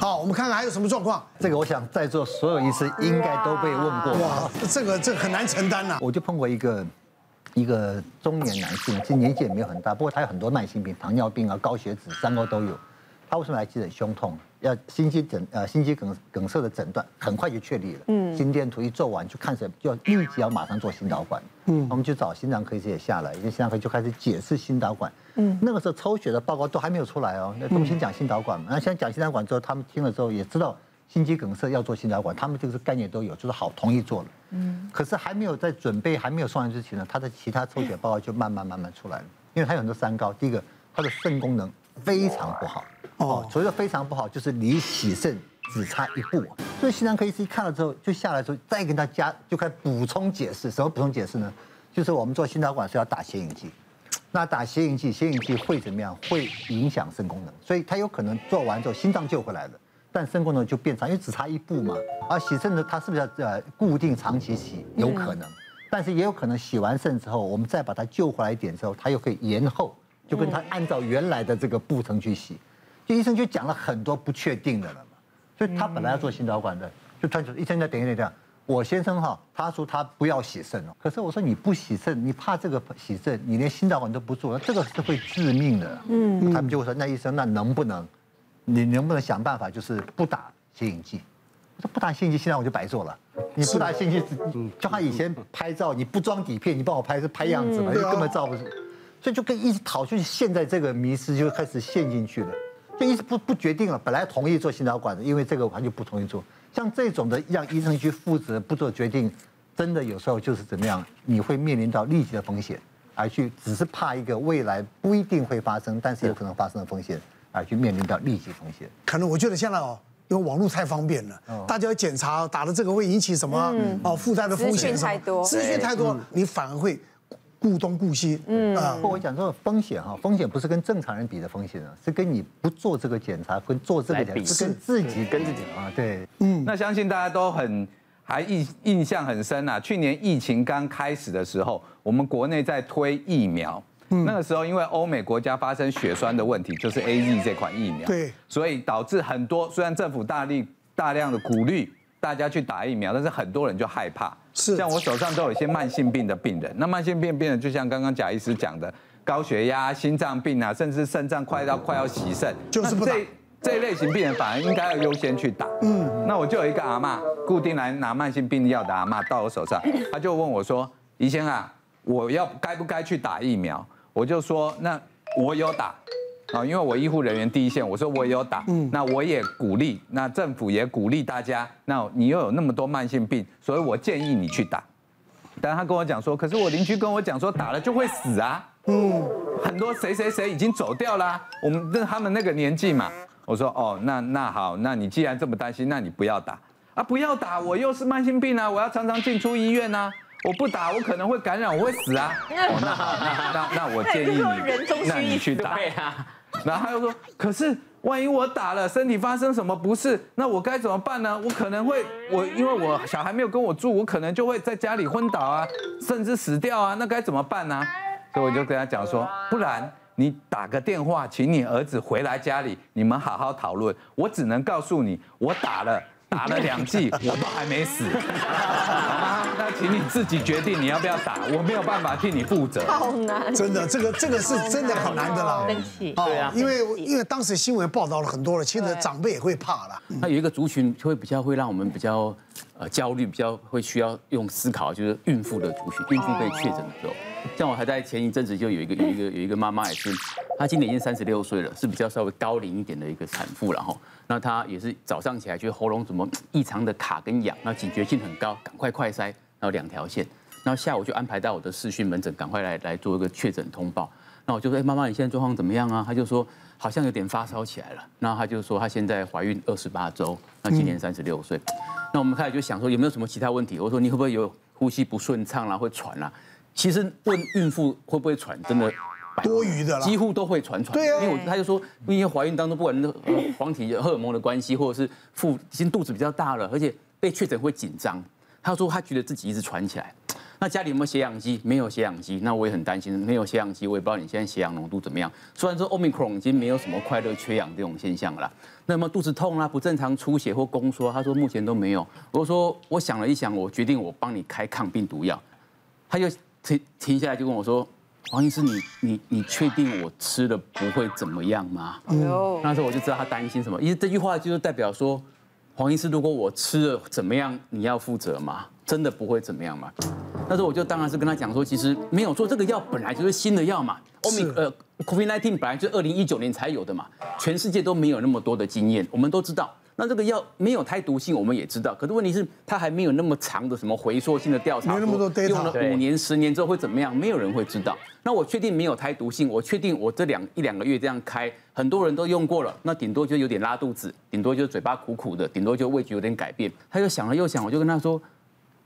好，我们看看还有什么状况。这个我想在座所有医师应该都被问过。哇，这个这个很难承担呐。我就碰过一个一个中年男性，其实年纪也没有很大，不过他有很多慢性病，糖尿病啊、高血脂、三高都有。他为什么来急诊？胸痛，要心肌梗呃心肌梗梗塞的诊断，很快就确立了。嗯，心电图一做完就看诊，就要立即要马上做心导管。嗯，我们就找心脏科医师也下来，因为心脏科就开始解释心导管。嗯，那个时候抽血的报告都还没有出来哦，那我们先讲心导管嘛。那现在讲心导管之后，他们听了之后也知道心肌梗塞要做心导管，他们这个概念都有，就是好同意做了。嗯，可是还没有在准备还没有送完之前呢，他的其他抽血报告就慢慢慢慢出来了，因为他有很多三高，第一个他的肾功能非常不好。哦，所谓的非常不好，就是离洗肾只差一步。所以心脏科医师一看了之后，就下来之后再跟他加，就开始补充解释。什么补充解释呢？就是我们做心导管是要打显影剂，那打显影剂，显影剂会怎么样？会影响肾功能，所以他有可能做完之后心脏救回来了，但肾功能就变差，因为只差一步嘛。而洗肾呢，它是不是要呃固定长期洗？有可能，但是也有可能洗完肾之后，我们再把它救回来一点之后，它又可以延后，就跟他按照原来的这个步程去洗。医生就讲了很多不确定的了嘛，所以他本来要做心导管的，就突然说医生在等一等，等我先生哈，他说他不要洗肾哦，可是我说你不洗肾，你怕这个洗肾，你连心导管都不做，这个是会致命的。嗯，他们就会说那医生那能不能，你能不能想办法就是不打显影剂？我说不打显影剂，现在我就白做了。你不打显影剂，就他以前拍照，你不装底片，你帮我拍是拍样子嘛，就根本照不住，所以就跟一直逃，就是现在这个迷失就开始陷进去了。就医生不不决定了，本来同意做心导管的，因为这个他就不同意做。像这种的让医生去负责不做决定，真的有时候就是怎么样，你会面临到立即的风险，而去只是怕一个未来不一定会发生，但是有可能发生的风险，而去面临到立即风险。可能我觉得现在哦，因为网络太方便了，大家要检查打了这个会引起什么哦附带的风险，资讯太多，资讯太多，你反而会。顾东顾西，嗯。啊，不过我讲这个风险哈，风险不是跟正常人比的风险啊，是跟你不做这个检查跟做这个检查，是跟自己跟自己啊，对，嗯，那相信大家都很还印印象很深啊。去年疫情刚开始的时候，我们国内在推疫苗，那个时候因为欧美国家发生血栓的问题，就是 AZ 这款疫苗，对，所以导致很多虽然政府大力大量的鼓励大家去打疫苗，但是很多人就害怕。是，像我手上都有一些慢性病的病人，那慢性病病人就像刚刚贾医师讲的，高血压、心脏病啊，甚至肾脏快到快要洗肾，就是不打。这这一类型病人反而应该要优先去打。嗯，那我就有一个阿妈，固定来拿慢性病药的阿妈到我手上，他就问我说：“医生啊，我要该不该去打疫苗？”我就说：“那我有打。”啊，因为我医护人员第一线，我说我也有打，嗯，那我也鼓励，那政府也鼓励大家，那你又有那么多慢性病，所以我建议你去打。但他跟我讲说，可是我邻居跟我讲说打了就会死啊，嗯，很多谁谁谁已经走掉啦啊，我们那他们那个年纪嘛，我说哦，那那好，那你既然这么担心，那你不要打啊，不要打，我又是慢性病啊，我要常常进出医院啊。我不打，我可能会感染，我会死啊。哦，那，那那那我建议你，那你去打。然后他又说：“可是万一我打了，身体发生什么不适，那我该怎么办呢？我可能会，我因为我小孩没有跟我住，我可能就会在家里昏倒啊，甚至死掉啊，那该怎么办呢？”所以我就跟他讲说：“不然你打个电话，请你儿子回来家里，你们好好讨论。我只能告诉你，我打了。”打了两剂，我都还没死，好吗？那请你自己决定你要不要打，我没有办法替你负责。好难，真的，这个这个是真的好难的啦。生气，对啊，因为因为当时新闻报道了很多了，其实长辈也会怕了。那有一个族群就会比较会让我们比较呃焦虑，比较会需要用思考，就是孕妇的族群，孕妇被确诊的时候。像我还在前一阵子就有一个有一个有一个妈妈也是，她今年已经三十六岁了，是比较稍微高龄一点的一个产妇了哈。那她也是早上起来觉得喉咙怎么异常的卡跟痒，那警觉性很高，赶快快塞，然后两条线，然后下午就安排到我的视讯门诊，赶快来来做一个确诊通报。那我就说，哎，妈妈你现在状况怎么样啊？她就说好像有点发烧起来了。然后她就说她现在怀孕二十八周，那今年三十六岁。那我们开始就想说有没有什么其他问题？我说你会不会有呼吸不顺畅啦，会喘啦？其实问孕妇会不会喘，真的多余的了，几乎都会喘喘。对啊，因为我他就说，因为怀孕当中不管是黄体荷尔蒙的关系，或者是腹已经肚子比较大了，而且被确诊会紧张。他说他觉得自己一直喘起来，那家里有没有血氧机？没有血氧机，那我也很担心。没有血氧机，我也不知道你现在血氧浓度怎么样。虽然说 Omicron 已经没有什么快乐缺氧这种现象了，那么肚子痛啊、不正常出血或宫缩，他说目前都没有。我说我想了一想，我决定我帮你开抗病毒药。他就停停下来就跟我说。黄医师，你你你确定我吃了不会怎么样吗？嗯，那时候我就知道他担心什么，因为这句话就是代表说，黄医师，如果我吃了怎么样，你要负责吗？真的不会怎么样吗？那时候我就当然是跟他讲说，其实没有说这个药本来就是新的药嘛，欧米呃，COVID-19 本来就二零一九年才有的嘛，全世界都没有那么多的经验，我们都知道。那这个药没有胎毒性，我们也知道。可是问题是，它还没有那么长的什么回溯性的调查，没那么多 data，用了五年、十年之后会怎么样？没有人会知道。那我确定没有胎毒性，我确定我这两一两个月这样开，很多人都用过了，那顶多就有点拉肚子，顶多就嘴巴苦苦的，顶多就味觉有点改变。他就想了又想，我就跟他说，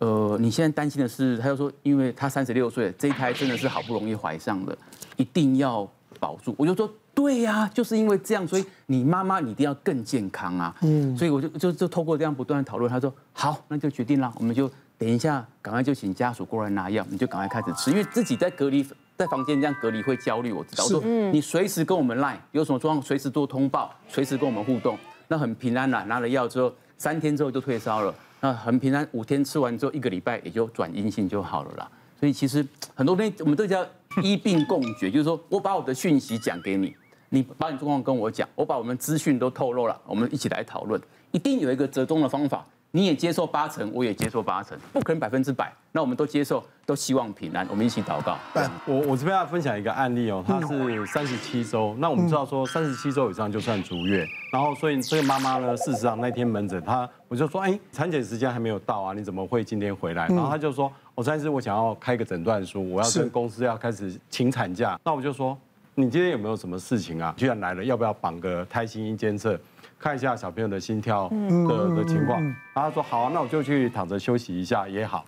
呃，你现在担心的是，他就说，因为他三十六岁，这一胎真的是好不容易怀上的，一定要保住。我就说。对呀、啊，就是因为这样，所以你妈妈你一定要更健康啊。嗯，所以我就就就透过这样不断的讨论，他说好，那就决定了，我们就等一下，赶快就请家属过来拿药，你就赶快开始吃，因为自己在隔离在房间这样隔离会焦虑，我知道。是我说你随时跟我们 line，有什么状况随时做通报，随时跟我们互动，那很平安啦。拿了药之后，三天之后就退烧了，那很平安，五天吃完之后一个礼拜也就转阴性就好了啦。所以其实很多东西我们都叫 一并共觉，就是说我把我的讯息讲给你。你把你状况跟我讲，我把我们资讯都透露了，我们一起来讨论，一定有一个折中的方法。你也接受八成，我也接受八成，不可能百分之百。那我们都接受，都希望平安。我们一起祷告。我我这边要分享一个案例哦，他是三十七周。那我们知道说三十七周以上就算足月，然后所以这个妈妈呢，事实上那天门诊，她我就说，哎，产检时间还没有到啊，你怎么会今天回来？然后她就说，我三十，我想要开个诊断书，我要跟公司要开始请产假。那我就说。你今天有没有什么事情啊？居然来了，要不要绑个胎心音监测，看一下小朋友的心跳的的情况？然后他说好啊，那我就去躺着休息一下也好。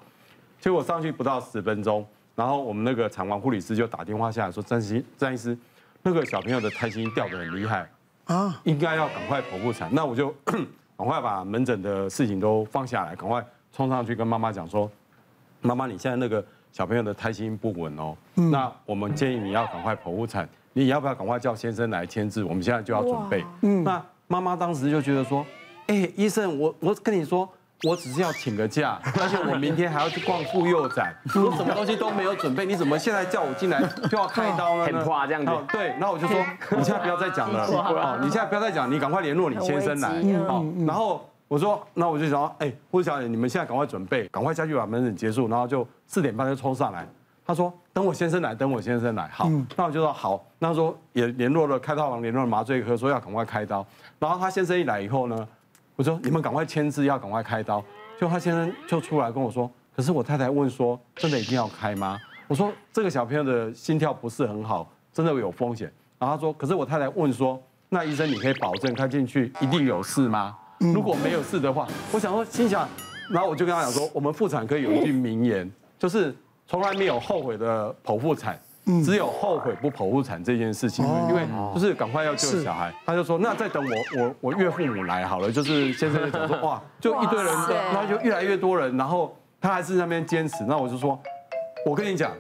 结果上去不到十分钟，然后我们那个产房护理师就打电话下来说：詹医詹医师，那个小朋友的胎心掉得很厉害啊，应该要赶快剖腹产。那我就 赶快把门诊的事情都放下来，赶快冲上去跟妈妈讲说：妈妈，你现在那个。小朋友的胎心不稳哦，那我们建议你要赶快剖腹产，你要不要赶快叫先生来签字？我们现在就要准备。嗯，那妈妈当时就觉得说，哎，医生，我我跟你说，我只是要请个假，而且我明天还要去逛妇幼展，我什么东西都没有准备，你怎么现在叫我进来就要开刀呢？很夸这样子。对，然后我就说，你现在不要再讲了，哦，你现在不要再讲，你赶快联络你先生来，好，然后。我说，那我就想，哎，护士小姐，你们现在赶快准备，赶快下去把门诊结束，然后就四点半就冲上来。他说，等我先生来，等我先生来。好，那我就说好。那说也联络了开刀房，联络了麻醉科，说要赶快开刀。然后他先生一来以后呢，我说你们赶快签字，要赶快开刀。就他先生就出来跟我说，可是我太太问说，真的一定要开吗？我说这个小朋友的心跳不是很好，真的有风险。然后他说，可是我太太问说，那医生你可以保证开进去一定有事吗？如果没有事的话，我想说，心想，然后我就跟他讲说，我们妇产科有一句名言，就是从来没有后悔的剖腹产，只有后悔不剖腹产这件事情，因为就是赶快要救小孩。他就说，那再等我我我岳父母来好了，就是先生就讲说，哇，就一堆人，然后就越来越多人，然后他还是那边坚持。那我就说，我跟你讲，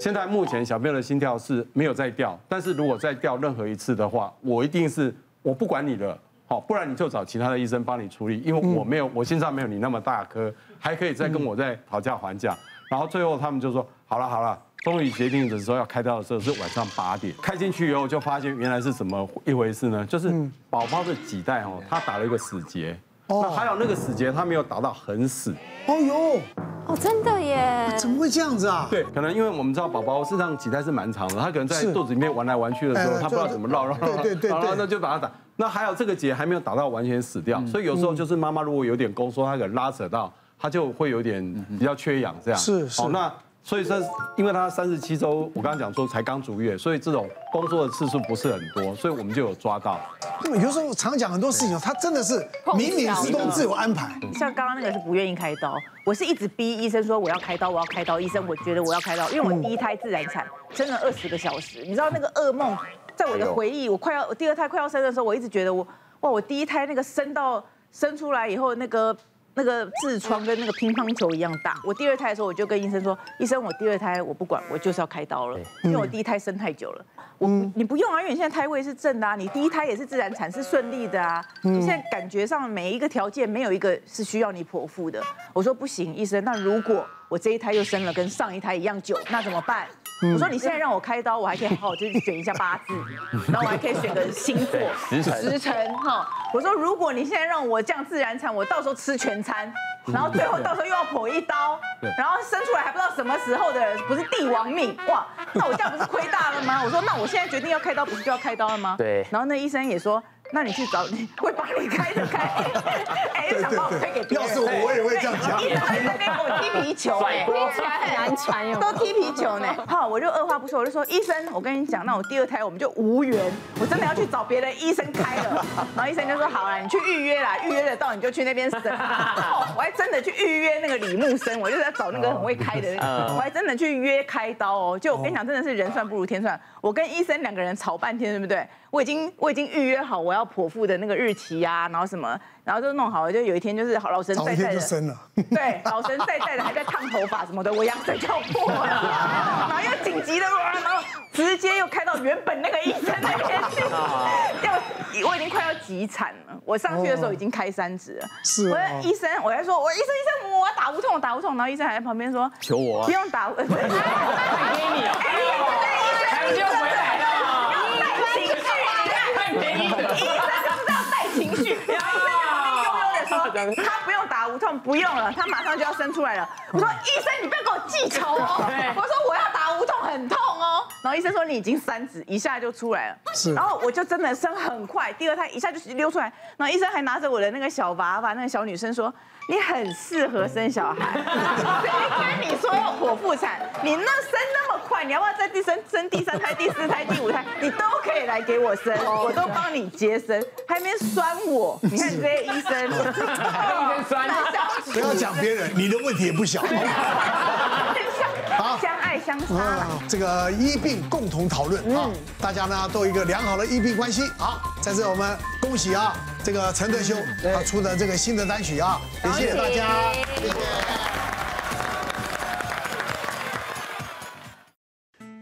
现在目前小朋友的心跳是没有再掉，但是如果再掉任何一次的话，我一定是我不管你的。好，不然你就找其他的医生帮你处理，因为我没有，我心脏没有你那么大颗，还可以再跟我再讨价还价。然后最后他们就说，好了好了，终于决定的时候要开刀的时候是晚上八点，开进去以后就发现原来是怎么一回事呢？就是宝宝的脐带哦，他打了一个死结，哦还有那个死结他没有打到很死。哦哟。哦，真的耶？怎么会这样子啊？对，可能因为我们知道宝宝事实上脐带是蛮长的，他可能在肚子里面玩来玩去的时候，他不知道怎么绕绕绕，对对对，然后那就把它打。那还有这个结还没有打到完全死掉，所以有时候就是妈妈如果有点宫缩，她可能拉扯到，她就会有点比较缺氧这样。是是。那。所以说，因为他三十七周，我刚刚讲说才刚足月，所以这种工作的次数不是很多，所以我们就有抓到。有时候常讲很多事情，他真的是冥冥之中自有安排。像刚刚那个是不愿意开刀，我是一直逼医生说我要开刀，我要开刀。医生，我觉得我要开刀，因为我第一胎自然产，生了二十个小时。你知道那个噩梦，在我的回忆，我快要我第二胎快要生的时候，我一直觉得我哇，我第一胎那个生到生出来以后那个。那个痔疮跟那个乒乓球一样大。我第二胎的时候，我就跟医生说，医生，我第二胎我不管，我就是要开刀了，因为我第一胎生太久了。我你不用啊，因为你现在胎位是正的啊，你第一胎也是自然产是顺利的啊。你现在感觉上每一个条件没有一个是需要你剖腹的。我说不行，医生，那如果我这一胎又生了跟上一胎一样久，那怎么办？我说你现在让我开刀，我还可以好好就是选一下八字，然后我还可以选个星座时辰时辰哈。我说如果你现在让我这样自然产，我到时候吃全餐，然后最后到时候又要剖一刀，然后生出来还不知道什么时候的，不是帝王命哇，那我这样不是亏大了吗？我说那我现在决定要开刀，不是就要开刀了吗？对。然后那医生也说。那你去找 你会帮你开的开，哎，又想把我推给别人。要是我，我也会这样讲。一直在那边给我踢皮球，哎，听起来很难缠哟。都踢皮球呢。好，我就二话不说，我就说医生，我跟你讲，那我第二胎我们就无缘，我真的要去找别的医生开了。然后医生就说好了，你去预约啦，预约得到你就去那边生。我还真的去预约那个李木生，我就在找那个很会开的那个，我还真的去约开刀哦。就我跟你讲，真的是人算不如天算。我跟医生两个人吵半天，对不对？我已经我已经预约好我要剖腹的那个日期呀、啊，然后什么，然后就弄好了，就有一天就是好老神在在的，对，老神在在的还在烫头发什么的，我羊水就要破了，然后又紧急的，然后直接又开到原本那个医生那边去，要我已经快要急产了，我上去的时候已经开三指了，是，我的医生我在说，我医生医生我要打无痛打无痛，然后医生还在旁边说求我、啊，不用打，给你啊，哎，医生回来。他不用打无痛，不用了，他马上就要生出来了。我说医生，你不要给我记仇哦。我说我要打无痛，很痛哦。然后医生说你已经三指，一下就出来了。是。然后我就真的生很快，第二胎一下就溜出来。然后医生还拿着我的那个小娃娃，那个小女生说。你很适合生小孩，谁跟你说要剖腹产？你那生那么快，你要不要再第生生第三胎、第四胎、第五胎？你都可以来给我生，我都帮你接生，还没酸我。你看这些医生，医生酸，不要讲别人，你的问题也不小。好，相爱相杀，这个医病共同讨论啊，大家呢都有一个良好的医病关系。好，在这我们恭喜啊。这个陈德修他出的这个新的单曲啊，也谢谢大家，谢谢。